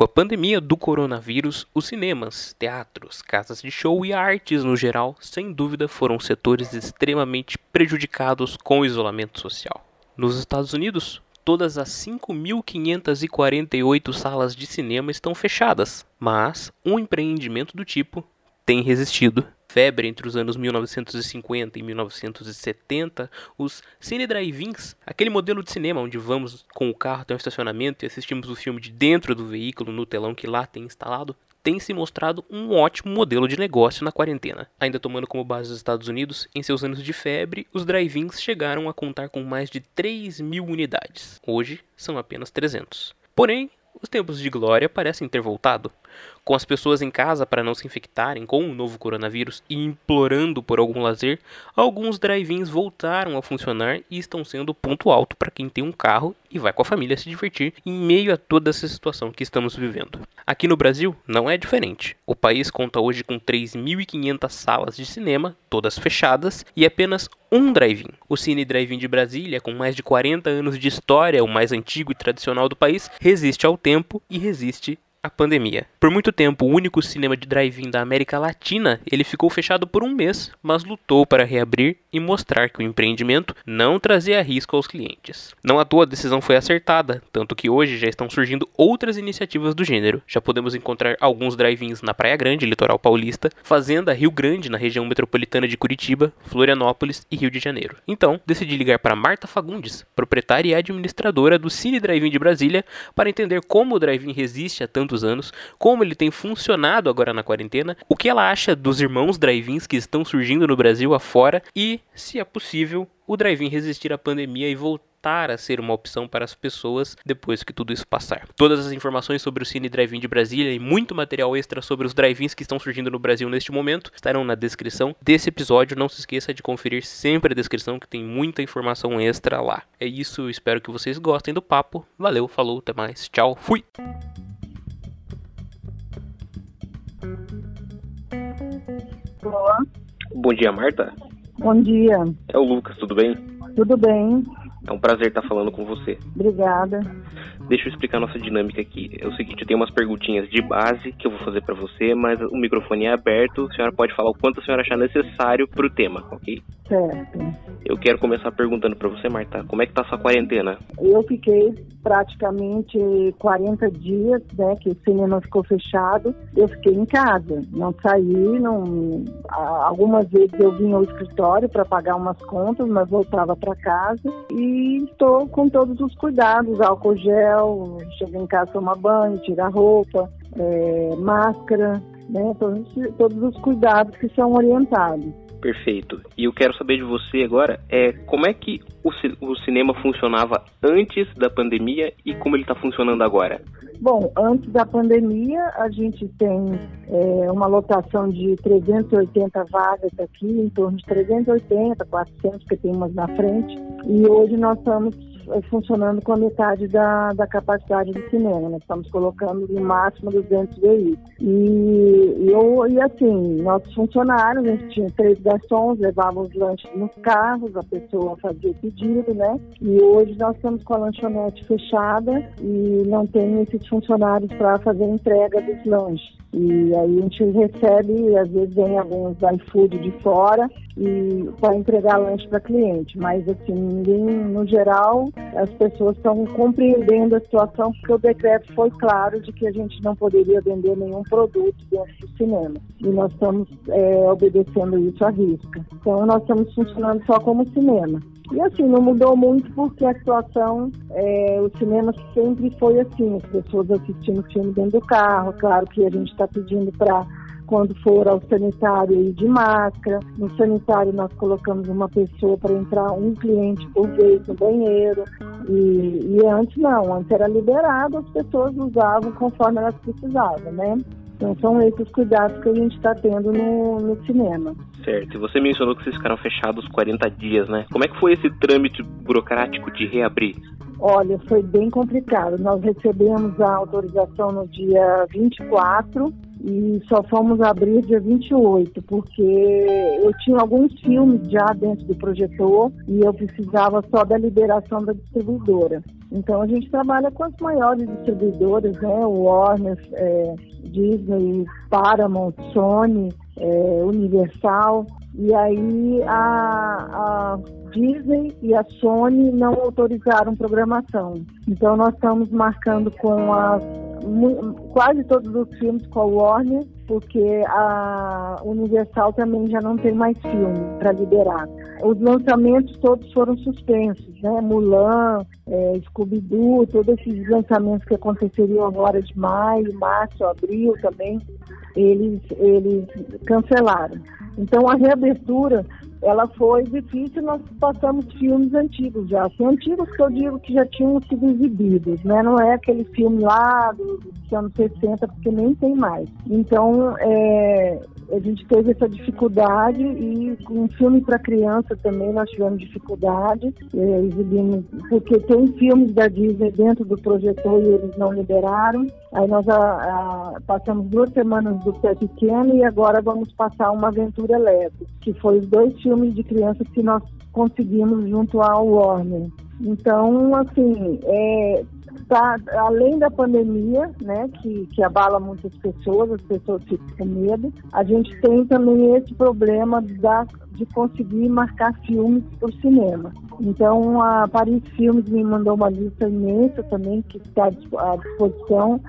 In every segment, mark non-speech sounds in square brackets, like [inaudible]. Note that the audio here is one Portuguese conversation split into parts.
Com a pandemia do coronavírus, os cinemas, teatros, casas de show e artes no geral, sem dúvida, foram setores extremamente prejudicados com o isolamento social. Nos Estados Unidos, todas as 5.548 salas de cinema estão fechadas, mas um empreendimento do tipo tem resistido febre entre os anos 1950 e 1970, os cine drive-ins, aquele modelo de cinema onde vamos com o carro até um estacionamento e assistimos o filme de dentro do veículo no telão que lá tem instalado, tem se mostrado um ótimo modelo de negócio na quarentena. Ainda tomando como base os Estados Unidos, em seus anos de febre, os drive-ins chegaram a contar com mais de 3 mil unidades. Hoje são apenas 300. Porém, os tempos de glória parecem ter voltado com as pessoas em casa para não se infectarem com o novo coronavírus e implorando por algum lazer, alguns drive-ins voltaram a funcionar e estão sendo ponto alto para quem tem um carro e vai com a família se divertir em meio a toda essa situação que estamos vivendo. Aqui no Brasil não é diferente. O país conta hoje com 3.500 salas de cinema, todas fechadas, e apenas um drive-in. O Cine Drive-In de Brasília, com mais de 40 anos de história, o mais antigo e tradicional do país, resiste ao tempo e resiste a pandemia. Por muito tempo, o único cinema de drive-in da América Latina, ele ficou fechado por um mês, mas lutou para reabrir e mostrar que o empreendimento não trazia risco aos clientes. Não à toa a decisão foi acertada, tanto que hoje já estão surgindo outras iniciativas do gênero. Já podemos encontrar alguns drive-ins na Praia Grande, litoral paulista, Fazenda Rio Grande, na região metropolitana de Curitiba, Florianópolis e Rio de Janeiro. Então, decidi ligar para Marta Fagundes, proprietária e administradora do Cine Drive-In de Brasília, para entender como o drive-in resiste a tanto tantos anos, como ele tem funcionado agora na quarentena, o que ela acha dos irmãos drive-ins que estão surgindo no Brasil afora e, se é possível, o drive-in resistir à pandemia e voltar a ser uma opção para as pessoas depois que tudo isso passar. Todas as informações sobre o Cine Drive-In de Brasília e muito material extra sobre os drive-ins que estão surgindo no Brasil neste momento estarão na descrição desse episódio. Não se esqueça de conferir sempre a descrição que tem muita informação extra lá. É isso, espero que vocês gostem do papo. Valeu, falou, até mais. Tchau, fui! Olá. Bom dia, Marta. Bom dia. É o Lucas, tudo bem? Tudo bem. É um prazer estar falando com você. Obrigada. Deixa eu explicar nossa dinâmica aqui. É o seguinte, eu tenho umas perguntinhas de base que eu vou fazer para você, mas o microfone é aberto, a senhora pode falar o quanto a senhora achar necessário pro tema, ok? Certo. Eu quero começar perguntando para você, Marta, como é que tá a sua quarentena? Eu fiquei praticamente 40 dias, né, que o cinema ficou fechado. Eu fiquei em casa, não saí, não algumas vezes eu vinha ao escritório para pagar umas contas, mas voltava para casa e estou com todos os cuidados, álcool gel, hotel, chega em casa, tomar banho, tirar roupa, é, máscara, né? Todos, todos os cuidados que são orientados. Perfeito. E eu quero saber de você agora é como é que o, o cinema funcionava antes da pandemia e como ele está funcionando agora. Bom, antes da pandemia a gente tem é, uma lotação de 380 vagas aqui, em torno de 380, 400, que tem umas na frente. E hoje nós estamos funcionando com a metade da, da capacidade do cinema. Nós estamos colocando no máximo 200 veículos. E, e, eu, e assim, nossos funcionários, a gente tinha três garçons, levavam os lanches nos carros, a pessoa fazia o pedido, né? E hoje nós estamos com a lanchonete fechada e não tem esses funcionários para fazer entrega dos lanches. E aí a gente recebe, às vezes vem alguns iFood de fora e para entregar lanche para cliente. Mas assim, ninguém, no geral, as pessoas estão compreendendo a situação porque o decreto foi claro de que a gente não poderia vender nenhum produto dentro do cinema. E nós estamos é, obedecendo isso à risca. Então nós estamos funcionando só como cinema. E assim, não mudou muito porque a situação, é, o cinema sempre foi assim, as pessoas assistindo filme dentro do carro, claro que a gente está pedindo para quando for ao sanitário ir de máscara. No sanitário nós colocamos uma pessoa para entrar um cliente por vez no banheiro. E, e antes não, antes era liberado, as pessoas usavam conforme elas precisavam, né? Então são esses cuidados que a gente está tendo no, no cinema. Certo. E você mencionou que vocês ficaram fechados 40 dias, né? Como é que foi esse trâmite burocrático de reabrir? Olha, foi bem complicado. Nós recebemos a autorização no dia 24 e só fomos abrir dia 28, porque eu tinha alguns filmes já dentro do projetor e eu precisava só da liberação da distribuidora. Então a gente trabalha com as maiores distribuidoras, né? Warner, é, Disney, Paramount, Sony, é, Universal. E aí a, a Disney e a Sony não autorizaram programação. Então nós estamos marcando com as quase todos os filmes com a Warner, porque a Universal também já não tem mais filme para liberar. Os lançamentos todos foram suspensos, né? Mulan, é, Scooby-Doo, todos esses lançamentos que aconteceriam agora de maio, março, abril também, eles, eles cancelaram. Então a reabertura ela foi difícil, nós passamos filmes antigos já, assim, antigos que eu digo que já tinham sido exibidos, né? Não é aquele filme lá dos anos 60, porque nem tem mais. Então, é, a gente teve essa dificuldade e com um filme para criança também nós tivemos dificuldade, é, exibimos, porque tem filmes da Disney dentro do projetor e eles não liberaram. Aí nós a, a, passamos duas semanas do pé pequeno e agora vamos passar uma aventura leve, que foi os dois filmes de crianças que nós conseguimos junto ao Warner. Então, assim, é, tá, além da pandemia, né, que, que abala muitas pessoas, as pessoas ficam com medo, a gente tem também esse problema da, de conseguir marcar filmes por cinema. Então, a Paris Filmes me mandou uma lista imensa também, que está à disposição,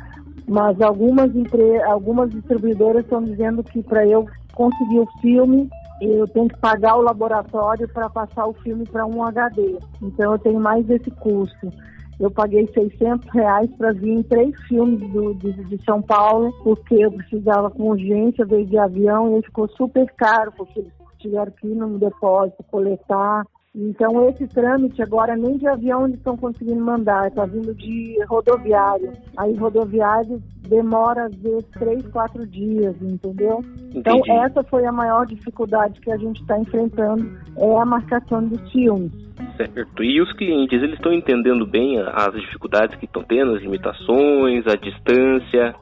mas algumas, entre, algumas distribuidoras estão dizendo que para eu conseguir o filme, eu tenho que pagar o laboratório para passar o filme para um HD. Então eu tenho mais esse custo. Eu paguei 600 reais para vir em três filmes do, de, de, São Paulo, porque eu precisava com urgência, veio de avião e ficou super caro, porque eles tiveram que ir no depósito, coletar. Então, esse trâmite agora nem de avião eles estão conseguindo mandar, está vindo de rodoviário. Aí, rodoviário demora às vezes três, quatro dias, entendeu? Então, Entendi. Então, essa foi a maior dificuldade que a gente está enfrentando, é a marcação dos filmes. Certo. E os clientes, eles estão entendendo bem as dificuldades que estão tendo, as limitações, a distância?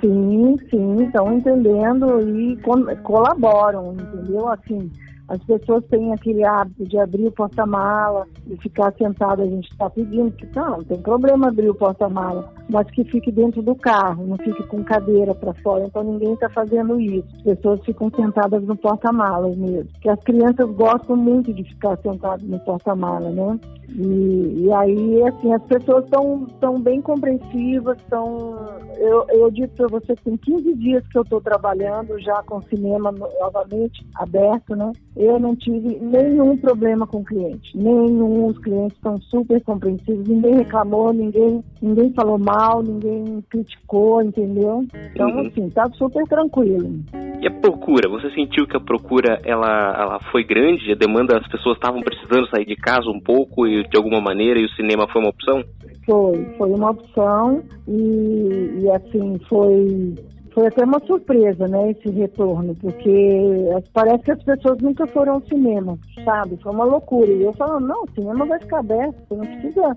Sim, sim, estão entendendo e colaboram, entendeu? Assim, as pessoas têm aquele hábito de abrir o porta-mala e ficar sentado. A gente está pedindo que não, não tem problema abrir o porta-mala, mas que fique dentro do carro, não fique com cadeira para fora. Então ninguém está fazendo isso. As pessoas ficam sentadas no porta-malas mesmo. Porque as crianças gostam muito de ficar sentadas no porta-mala, né? E, e, aí, assim, as pessoas estão tão bem compreensivas, estão... Eu, eu digo para você que tem 15 dias que eu estou trabalhando já com cinema novamente aberto, né? Eu não tive nenhum problema com o cliente, nenhum. Os clientes estão super compreensivos, ninguém reclamou, ninguém, ninguém falou mal, ninguém criticou, entendeu? Então, uhum. assim, tá super tranquilo. E a procura? Você sentiu que a procura ela, ela foi grande? A demanda, as pessoas estavam precisando sair de casa um pouco e de alguma maneira e o cinema foi uma opção? Foi, foi uma opção e, e assim, foi foi até uma surpresa, né, esse retorno, porque parece que as pessoas nunca foram ao cinema, sabe? Foi uma loucura. E eu falando, não, o cinema vai ficar aberto, você não precisa,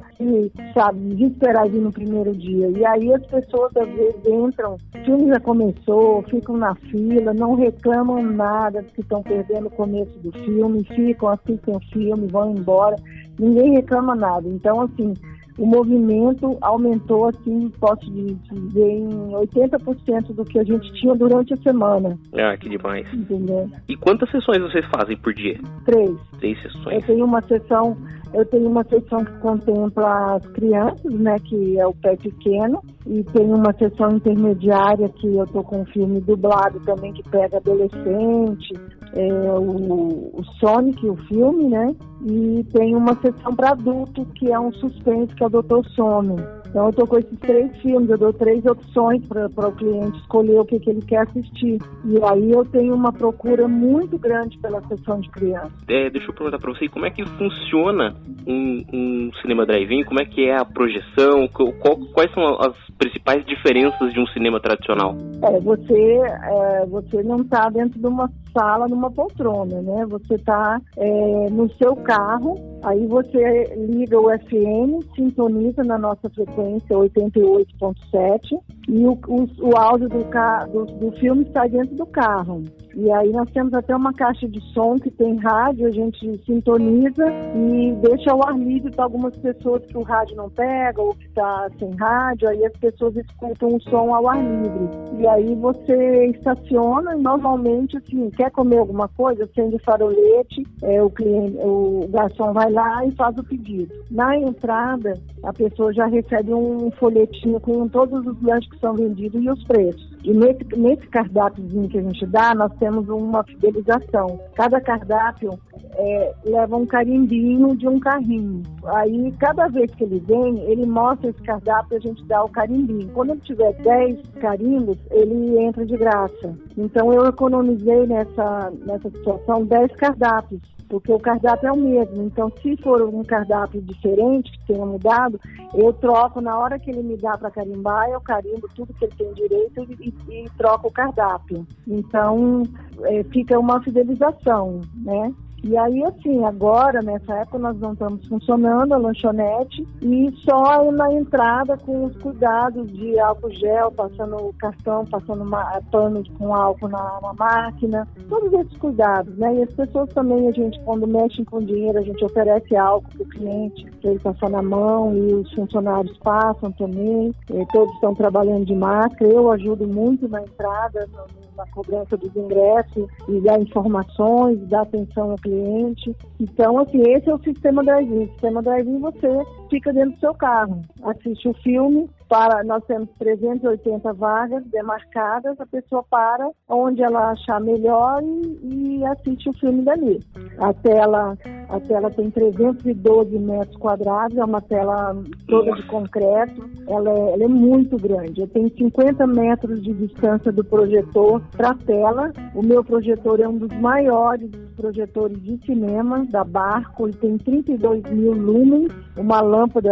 sabe, de esperar vir no primeiro dia. E aí as pessoas às vezes entram, o filme já começou, ficam na fila, não reclamam nada que estão perdendo o começo do filme, ficam, assistem o filme, vão embora, ninguém reclama nada. Então, assim, o movimento aumentou, assim, posso dizer, em 80% do que a gente tinha durante a semana. Ah, que demais. Entendeu? E quantas sessões vocês fazem por dia? Três. Três sessões. Eu tenho uma sessão, eu tenho uma sessão que contempla as crianças, né, que é o pé pequeno, e tem uma sessão intermediária que eu tô com um filme dublado também que pega adolescente, é, o, o Sonic, o filme, né? E tem uma sessão para adulto que é um suspense que é o Doutor Sono. Então eu tô com esses três filmes, eu dou três opções para o cliente escolher o que, que ele quer assistir. E aí eu tenho uma procura muito grande pela sessão de criança. É, deixa eu perguntar para você, como é que funciona um, um cinema drive-in? Como é que é a projeção? Qual, quais são as principais diferenças de um cinema tradicional? É, você, é, você não está dentro de uma sala, numa poltrona, né? Você está é, no seu carro, aí você liga o FM, sintoniza na nossa frequência 88.7 e o, o, o áudio do, do, do filme sai dentro do carro. E aí nós temos até uma caixa de som que tem rádio, a gente sintoniza e deixa ao ar livre para algumas pessoas que o rádio não pega ou que está sem rádio, aí as pessoas escutam o som ao ar livre. E aí você estaciona e normalmente assim, quer comer alguma coisa, acende farolete, é, o cliente, o garçom vai lá e faz o pedido. Na entrada, a pessoa já recebe um folhetinho com todos os lanches que são vendidos e os preços. E nesse, nesse cardápiozinho que a gente dá, nós temos uma fidelização. Cada cardápio é, leva um carimbinho de um carrinho. Aí, cada vez que ele vem, ele mostra esse cardápio e a gente dá o carimbinho. Quando ele tiver 10 carimbos, ele entra de graça. Então, eu economizei nessa, nessa situação 10 cardápios porque o cardápio é o mesmo. Então, se for um cardápio diferente, que tenha mudado, eu troco na hora que ele me dá para carimbar, eu carimbo tudo que ele tem direito e, e, troco o cardápio. Então, é, fica uma fidelização, né? E aí, assim, agora, nessa época, nós não estamos funcionando a lanchonete e só na entrada com os cuidados de álcool gel, passando o cartão, passando uma, pano com álcool na, na, máquina, todos esses cuidados, né? E as pessoas também, a gente, quando mexem com dinheiro, a gente oferece álcool para o cliente, para ele passar na mão e os funcionários passam também, e todos estão trabalhando de máscara. Eu ajudo muito na entrada, na cobrança dos ingressos e dar informações, dar atenção ao cliente. Então, assim, esse é o sistema drive-in. O sistema drive-in você fica dentro do seu carro, assiste o filme, para, nós temos 380 vagas demarcadas, a pessoa para onde ela achar melhor e, e assiste o filme dali. A tela, a tela tem 312 metros quadrados, é uma tela toda de concreto, ela é, ela é muito grande. Tenho 50 metros de distância do projetor para a tela. O meu projetor é um dos maiores projetores de cinema da Barco, ele tem 32 mil lumens, uma lâmpada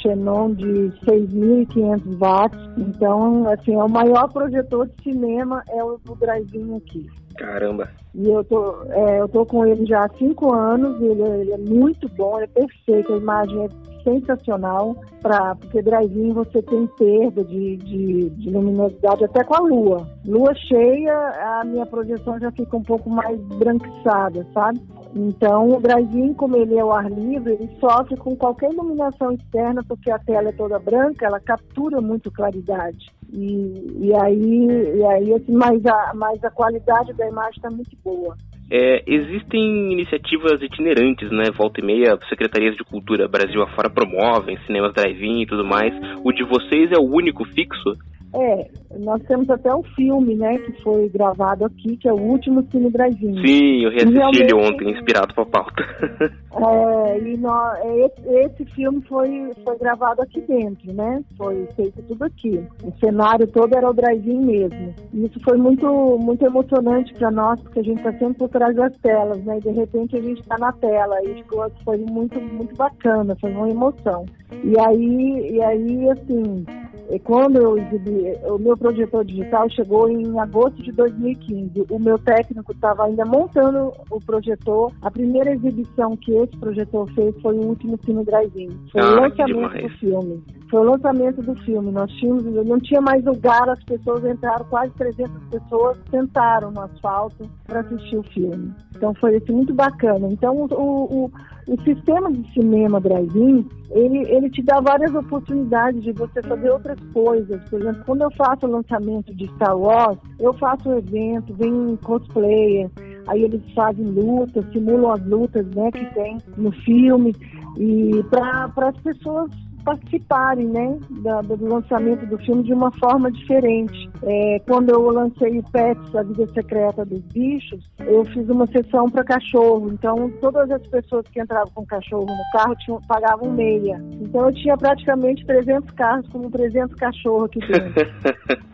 Xenon de 6.500 watts. Então, assim, é o maior projetor de cinema é o do drive aqui. Caramba! E eu tô, é, eu tô com ele já há cinco anos, ele, ele é muito bom, ele é perfeito, a imagem é sensacional, pra, porque drive-in você tem perda de, de, de, luminosidade até com a lua. Lua cheia, a minha projeção já fica um pouco mais branquiçada, sabe? Então, o drive-in, como ele é ao ar livre, ele sofre com qualquer iluminação externa, porque a tela é toda branca, ela captura muito claridade. E, e aí, e aí assim, mas, a, mas a qualidade da imagem está muito boa. É, existem iniciativas itinerantes, né? Volta e meia, secretarias de cultura Brasil afora promovem, cinemas drive-in e tudo mais. O de vocês é o único fixo? É, nós temos até um filme, né, que foi gravado aqui, que é o último Cine Brasil. Sim, eu reassisti ele ontem, inspirado pra pauta. [laughs] é, e nós, é, esse, filme foi, foi gravado aqui dentro, né? Foi feito tudo aqui. O cenário todo era o drive-in mesmo. E isso foi muito, muito emocionante para nós, porque a gente está sempre por trás das telas, né? E de repente a gente está na tela. E foi muito, muito bacana, foi uma emoção. E aí, e aí assim, quando eu exibi, o meu projetor digital chegou em agosto de 2015. O meu técnico estava ainda montando o projetor. A primeira exibição que esse projetor fez foi o último filme Drive-In. Foi ah, o lançamento do filme. Foi o lançamento do filme. Nós tínhamos, não tinha mais lugar, as pessoas entraram, quase 300 pessoas sentaram no asfalto para assistir o filme. Então foi assim, muito bacana. Então o, o, o sistema de cinema Drive-In ele, ele te dá várias oportunidades de você fazer outras coisas. Por exemplo, quando eu faço o lançamento de Star Wars, eu faço um evento, vem cosplayer, aí eles fazem lutas, simulam as lutas né, que tem no filme, e para as pessoas participarem né, da, do lançamento do filme de uma forma diferente. É, quando eu lancei o Pets, A Vida Secreta dos Bichos, eu fiz uma sessão para cachorro. Então, todas as pessoas que entravam com cachorro no carro tinham, pagavam meia. Então, eu tinha praticamente 300 carros com 300 cachorros aqui dentro.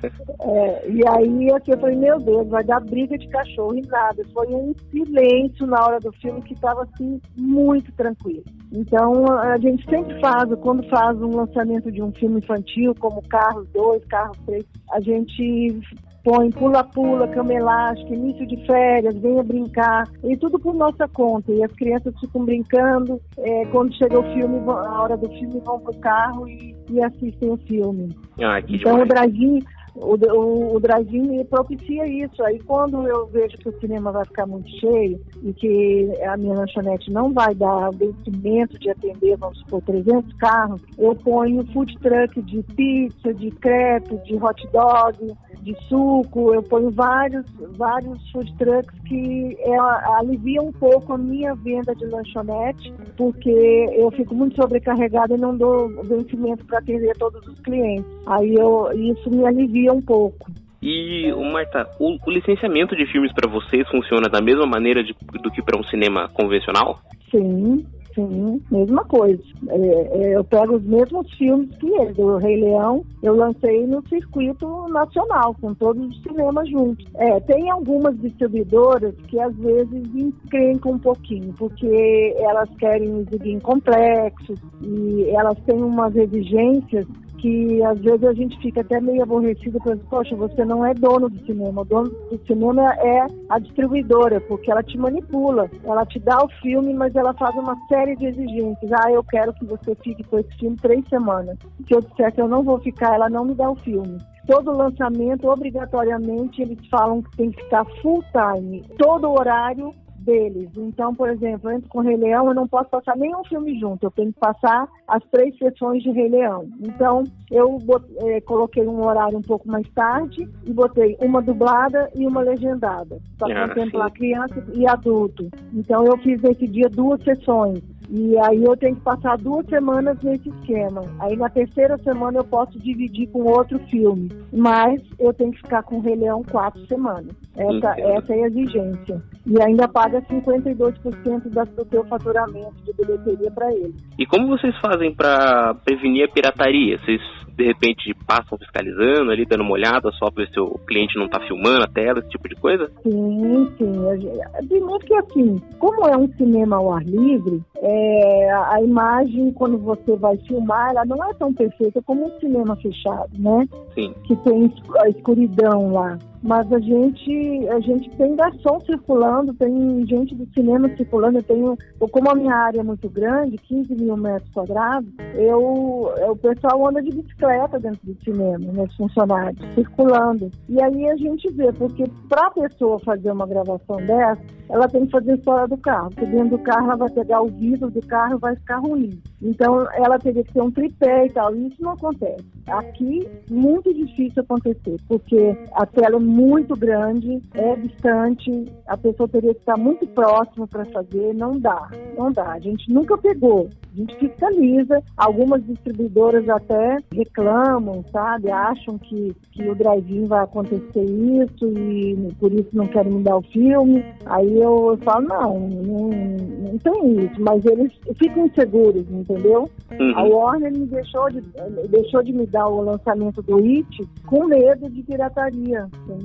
[laughs] é, e aí, assim, eu falei, meu Deus, vai dar briga de cachorro e nada. Foi um silêncio na hora do filme que estava, assim, muito tranquilo. Então, a gente sempre faz, quando faz faz um lançamento de um filme infantil, como Carros 2, Carros 3, a gente põe pula-pula, cama elástica, início de férias, venha brincar, e tudo por nossa conta. E as crianças ficam brincando, é, quando chega o filme, a hora do filme, vão pro carro e, e assistem o filme. Ah, então demais. o Brasil o, o, o drive-in propicia isso. Aí quando eu vejo que o cinema vai ficar muito cheio e que a minha lanchonete não vai dar vencimento de atender, vamos supor, 300 carros, eu ponho food truck de pizza, de crepe, de hot dog, de suco, eu ponho vários, vários food trucks que é, aliviam um pouco a minha venda de lanchonete, porque eu fico muito sobrecarregada e não dou vencimento para atender todos os clientes. Aí eu, isso me alivia um pouco. E, Marta, o, o licenciamento de filmes para vocês funciona da mesma maneira de, do que para um cinema convencional? Sim, Sim, mesma coisa. É, é, eu pego os mesmos filmes que ele, do Rei Leão, eu lancei no circuito nacional, com todos os cinemas juntos. É, tem algumas distribuidoras que às vezes encrencam um pouquinho, porque elas querem exibir em complexos e elas têm umas exigências que às vezes a gente fica até meio aborrecido, pensando, poxa, você não é dono do cinema, o dono do cinema é a distribuidora, porque ela te manipula, ela te dá o filme, mas ela faz uma série de exigências. Ah, eu quero que você fique com esse filme três semanas. Se eu disser que eu não vou ficar, ela não me dá o filme todo lançamento, obrigatoriamente, eles falam que tem que ficar full time. Todo horário deles. Então, por exemplo, antes com o Rei Leão, eu não posso passar nenhum filme junto, eu tenho que passar as três sessões de Rei Leão. Então, eu é, coloquei um horário um pouco mais tarde e botei uma dublada e uma legendada, para ah, contemplar sim. criança e adulto. Então, eu fiz nesse dia duas sessões. E aí eu tenho que passar duas semanas nesse esquema. Aí na terceira semana eu posso dividir com outro filme. Mas eu tenho que ficar com o Rei Leão quatro semanas. Essa, essa é a exigência. E ainda paga 52% do teu faturamento de bilheteria para ele. E como vocês fazem para prevenir a pirataria? Vocês de repente passam fiscalizando ali, dando uma olhada só para ver se o cliente não está filmando a tela, esse tipo de coisa? Sim, sim. Primeiro que assim, como é um cinema ao ar livre, é, a imagem, quando você vai filmar, ela não é tão perfeita como um cinema fechado, né? Sim. Que tem a escuridão lá mas a gente a gente tem garçom circulando, tem gente do cinema circulando, eu tenho, como a minha área é muito grande, 15 mil metros quadrados, eu, eu o pessoal anda de bicicleta dentro do cinema, meus funcionários, circulando. E aí a gente vê, porque para a pessoa fazer uma gravação dessa, ela tem que fazer fora do carro, porque dentro do carro ela vai pegar o vidro do carro e vai ficar ruim. Então ela teria que ter um tripé e tal, e isso não acontece. Aqui, muito difícil acontecer, porque a tela muito grande, é distante, a pessoa teria que estar muito próxima para fazer, não dá, não dá. A gente nunca pegou, a gente fiscaliza, algumas distribuidoras até reclamam, sabe, acham que, que o drive-in vai acontecer isso e por isso não querem me dar o filme. Aí eu falo, não, não, não tem isso, mas eles ficam inseguros, entendeu? Uhum. A Warner me deixou de, deixou de me dar o lançamento do It com medo de pirataria, entendeu?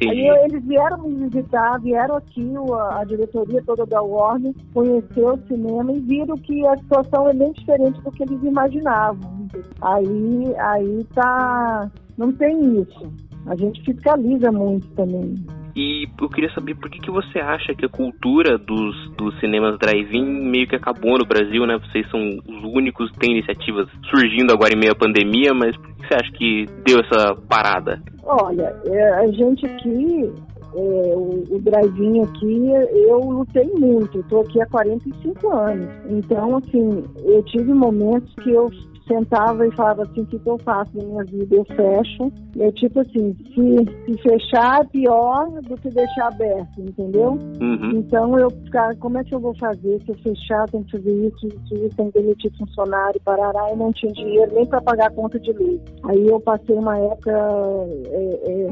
Aí eles vieram me visitar, vieram aqui, a, a diretoria toda da Warner, conheceu o cinema e viram que a situação é bem diferente do que eles imaginavam. Aí, aí tá. Não tem isso. A gente fiscaliza muito também. E eu queria saber por que, que você acha que a cultura dos, dos cinemas drive-in meio que acabou no Brasil, né? Vocês são os únicos têm iniciativas surgindo agora em meio à pandemia, mas por que você acha que deu essa parada? Olha, é, a gente aqui é, o, o drive-in aqui, eu lutei muito. Estou aqui há 45 anos. Então, assim, eu tive momentos que eu sentava e falava assim, o que, que eu faço na minha vida? Eu fecho. É tipo assim, se, se fechar é pior do que deixar aberto, entendeu? Uhum. Então eu ficava, como é que eu vou fazer? Se eu fechar, tem que fazer isso, isso, isso, tem que demitir funcionário, parará, e não tinha dinheiro nem para pagar a conta de luz. Aí eu passei uma época é, é,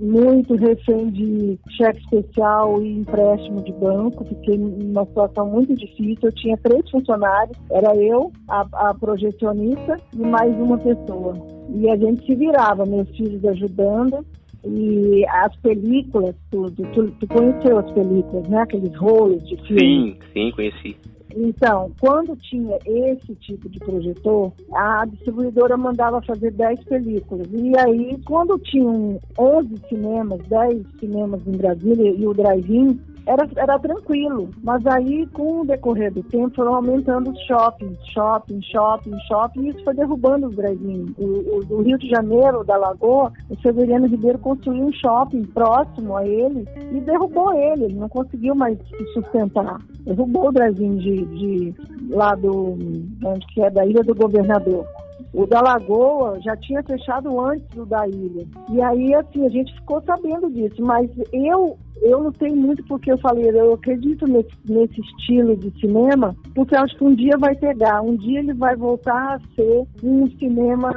muito refém de cheque especial e empréstimo de banco, fiquei numa situação muito difícil. Eu tinha três funcionários, era eu, a, a projecionista, e mais uma pessoa. E a gente se virava, meus filhos ajudando. E as películas, tudo. Tu, tu conheceu as películas, né? Aqueles rolos de filme. Sim, sim, conheci. Então, quando tinha esse tipo de projetor, a distribuidora mandava fazer 10 películas. E aí, quando tinham 11 cinemas, 10 cinemas em Brasília e o drive-in, era, era tranquilo. Mas aí, com o decorrer do tempo, foram aumentando os shoppings, shopping, shopping, shopping, e isso foi derrubando os drive-in. O, o, o, Rio de Janeiro, da Lagoa, o Severiano Ribeiro construiu um shopping próximo a ele e derrubou ele. Ele não conseguiu mais se sustentar. Derrubou o drive-in de, de, lá do, que é, da Ilha do Governador. O da Lagoa já tinha fechado antes do da ilha. E aí, assim, a gente ficou sabendo disso. Mas eu eu lutei muito porque eu falei, eu acredito nesse, nesse estilo de cinema, porque acho que um dia vai pegar, um dia ele vai voltar a ser um cinema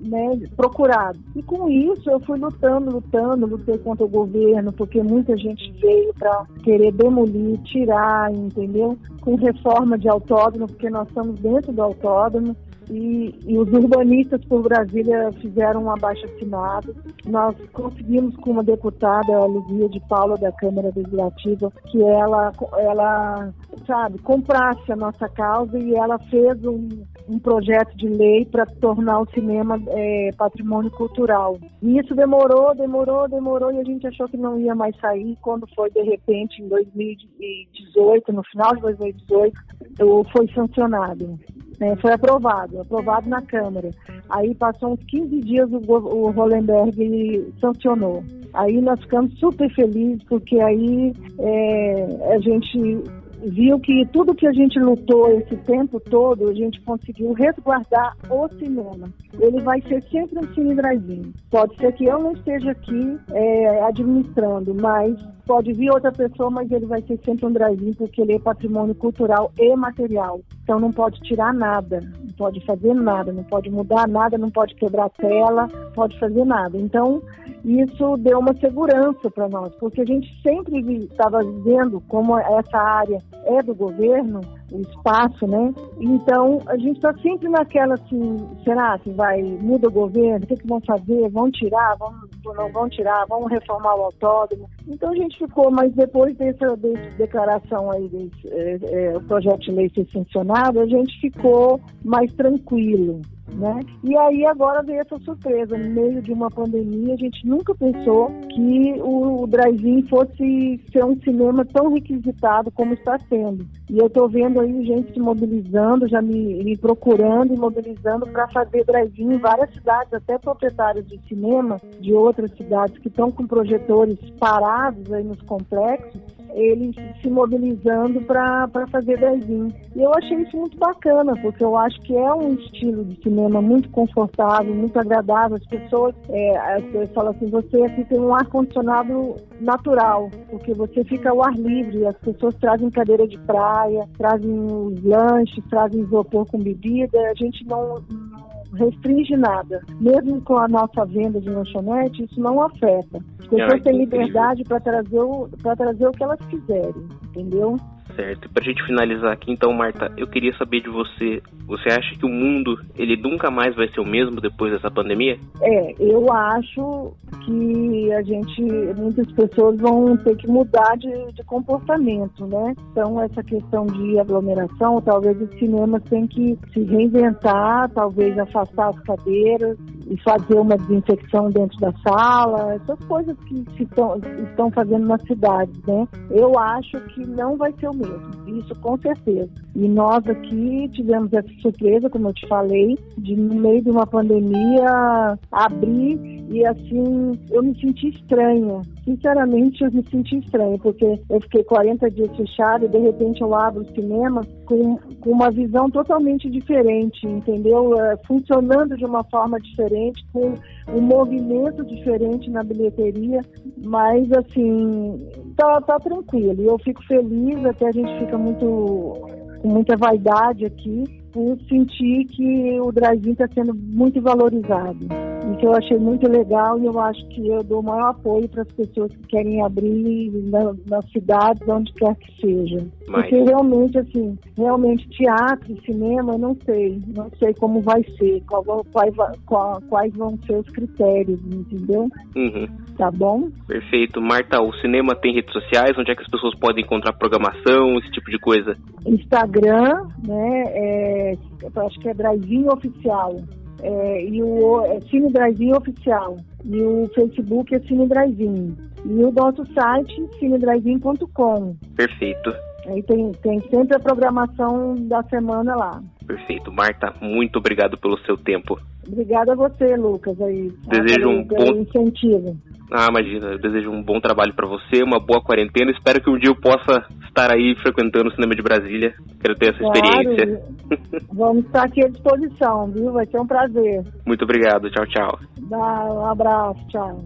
né, procurado. E com isso eu fui lutando, lutando, lutei contra o governo, porque muita gente veio para querer demolir, tirar, entendeu? Com reforma de autódromo, porque nós estamos dentro do autódromo. E, e, os urbanistas por Brasília fizeram um abaixo-assinado. Nós conseguimos com uma deputada, a Luzia de Paula, da Câmara Legislativa, que ela, ela sabe, comprasse a nossa causa e ela fez um, um projeto de lei para tornar o cinema é, patrimônio cultural. E isso demorou, demorou, demorou e a gente achou que não ia mais sair. Quando foi, de repente, em 2018, no final de 2018, foi sancionado né, foi aprovado, aprovado na Câmara. Aí passou uns 15 dias o, o Hollenberg sancionou. Aí nós ficamos super felizes porque aí é, a gente viu que tudo que a gente lutou esse tempo todo, a gente conseguiu resguardar o cinema. Ele vai ser sempre um cine drive Pode ser que eu não esteja aqui é, administrando, mas pode vir outra pessoa, mas ele vai ser sempre um drive porque ele é patrimônio cultural e material. Então não pode tirar nada, não pode fazer nada, não pode mudar nada, não pode quebrar tela, pode fazer nada. Então isso deu uma segurança para nós, porque a gente sempre estava vendo como essa área é do governo, o espaço, né? Então, a gente está sempre naquela assim, será que vai, muda o governo, o que, que vão fazer? Vão tirar, vão, não vão tirar, vão reformar o autódromo. Então a gente ficou, mas depois dessa, dessa declaração aí, desse, é, é, o projeto de lei ser sancionado, a gente ficou mais tranquilo. Né? E aí agora veio essa surpresa, no meio de uma pandemia, a gente nunca pensou que o, o drive-in fosse ser um cinema tão requisitado como está sendo. E eu estou vendo aí gente se mobilizando, já me, me procurando e mobilizando para fazer drive-in em várias cidades, até proprietários de cinema de outras cidades que estão com projetores parados aí nos complexos, eles se mobilizando para fazer drive-in. E eu achei isso muito bacana, porque eu acho que é um estilo de cinema muito confortável, muito agradável. As pessoas, é, as pessoas falam assim, você aqui tem um ar-condicionado natural, porque você fica ao ar livre, as pessoas trazem cadeira de praia, trazem os lanches, trazem isopor com bebida, a gente não, restringe nada. Mesmo com a nossa venda de lanchonete, isso não afeta. As pessoas têm liberdade para trazer, o, trazer o que elas quiserem, entendeu? Certo. Pra gente finalizar aqui, então, Marta, eu queria saber de você. Você acha que o mundo, ele nunca mais vai ser o mesmo depois dessa pandemia? É, eu acho que a gente, muitas pessoas vão ter que mudar de, de comportamento, né? Então, essa questão de aglomeração, talvez os cinemas tenham que se reinventar, talvez afastar as cadeiras e fazer uma desinfecção dentro da sala, essas coisas que se estão, estão fazendo nas cidades, né? Eu acho que não vai ser o mesmo, isso com certeza. E nós aqui tivemos essa surpresa, como eu te falei, de no meio de uma pandemia abrir e assim eu me senti estranha. Sinceramente, eu me senti estranha, porque eu fiquei 40 dias fechada e de repente eu abro o cinema com, com uma visão totalmente diferente, entendeu? É, funcionando de uma forma diferente, com um movimento diferente na bilheteria, mas assim, tá, tá tranquilo. Eu fico feliz, até a gente fica muito com muita vaidade aqui por sentir que o Brasil está sendo muito valorizado. Que eu achei muito legal e eu acho que eu dou o maior apoio para as pessoas que querem abrir na, nas cidades, onde quer que seja. Mas... Porque realmente, assim, realmente teatro, cinema, eu não sei, não sei como vai ser, qual, quais, qual, quais vão ser os critérios, entendeu? Uhum. Tá bom? Perfeito. Marta, o cinema tem redes sociais, onde é que as pessoas podem encontrar programação, esse tipo de coisa? Instagram, né, é, acho que é Drive Oficial é, e o é, Cine Oficial. E o Facebook é Cine E o nosso site, cinedrive.com. Perfeito. Aí tem, tem sempre a programação da semana lá. Perfeito. Marta, muito obrigado pelo seu tempo. Obrigada a você, Lucas, aí. Desejo um bom incentivo. Ah, imagina, eu desejo um bom trabalho para você, uma boa quarentena. Espero que um dia eu possa estar aí frequentando o cinema de Brasília. Quero ter essa claro, experiência. [laughs] Vamos estar aqui à disposição, viu? Vai ser um prazer. Muito obrigado. Tchau, tchau. Dá um abraço. Tchau.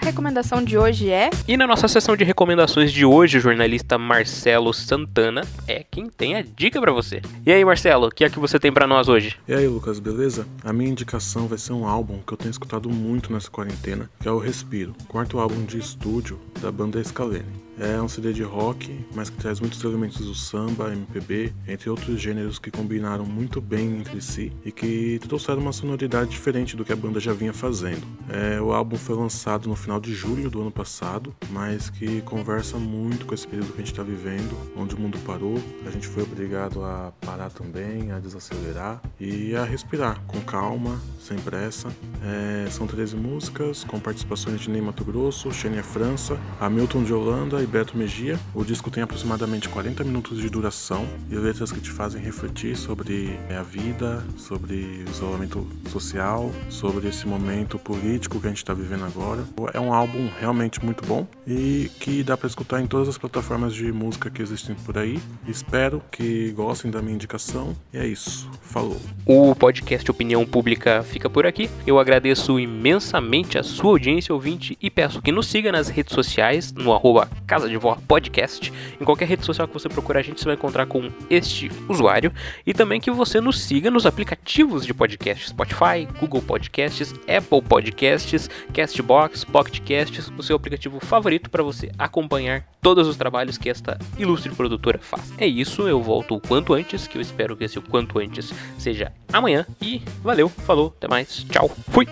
A recomendação de hoje é. E na nossa sessão de recomendações de hoje, o jornalista Marcelo Santana é quem tem a dica para você. E aí, Marcelo, o que é que você tem para nós hoje? E aí, Lucas, beleza? A minha indicação vai ser um álbum que eu tenho escutado muito nessa quarentena, que é o Respiro, quarto álbum de estúdio da banda Scalene. É um CD de rock, mas que traz muitos elementos do samba, MPB, entre outros gêneros que combinaram muito bem entre si e que trouxeram uma sonoridade diferente do que a banda já vinha fazendo. É, o álbum foi lançado no final de julho do ano passado, mas que conversa muito com esse período que a gente está vivendo, onde o mundo parou, a gente foi obrigado a parar também, a desacelerar e a respirar com calma, sem pressa. É, são 13 músicas com participações de Ney Mato Grosso, Xenia França, Hamilton de Holanda e Beto Megia. O disco tem aproximadamente 40 minutos de duração e letras que te fazem refletir sobre é, a vida, sobre o isolamento social, sobre esse momento político que a gente está vivendo agora. É um álbum realmente muito bom e que dá para escutar em todas as plataformas de música que existem por aí. Espero que gostem da minha indicação e é isso. Falou. O podcast Opinião Pública fica por aqui. Eu agradeço imensamente a sua audiência ouvinte e peço que nos siga nas redes sociais no arroba Casa de Vó Podcast. Em qualquer rede social que você procurar, a gente vai encontrar com este usuário. E também que você nos siga nos aplicativos de podcast: Spotify, Google Podcasts, Apple Podcasts, Castbox, Pocket Casts, o seu aplicativo favorito para você acompanhar todos os trabalhos que esta ilustre produtora faz. É isso, eu volto o quanto antes, que eu espero que esse o quanto antes seja amanhã. E valeu, falou, até mais, tchau, fui!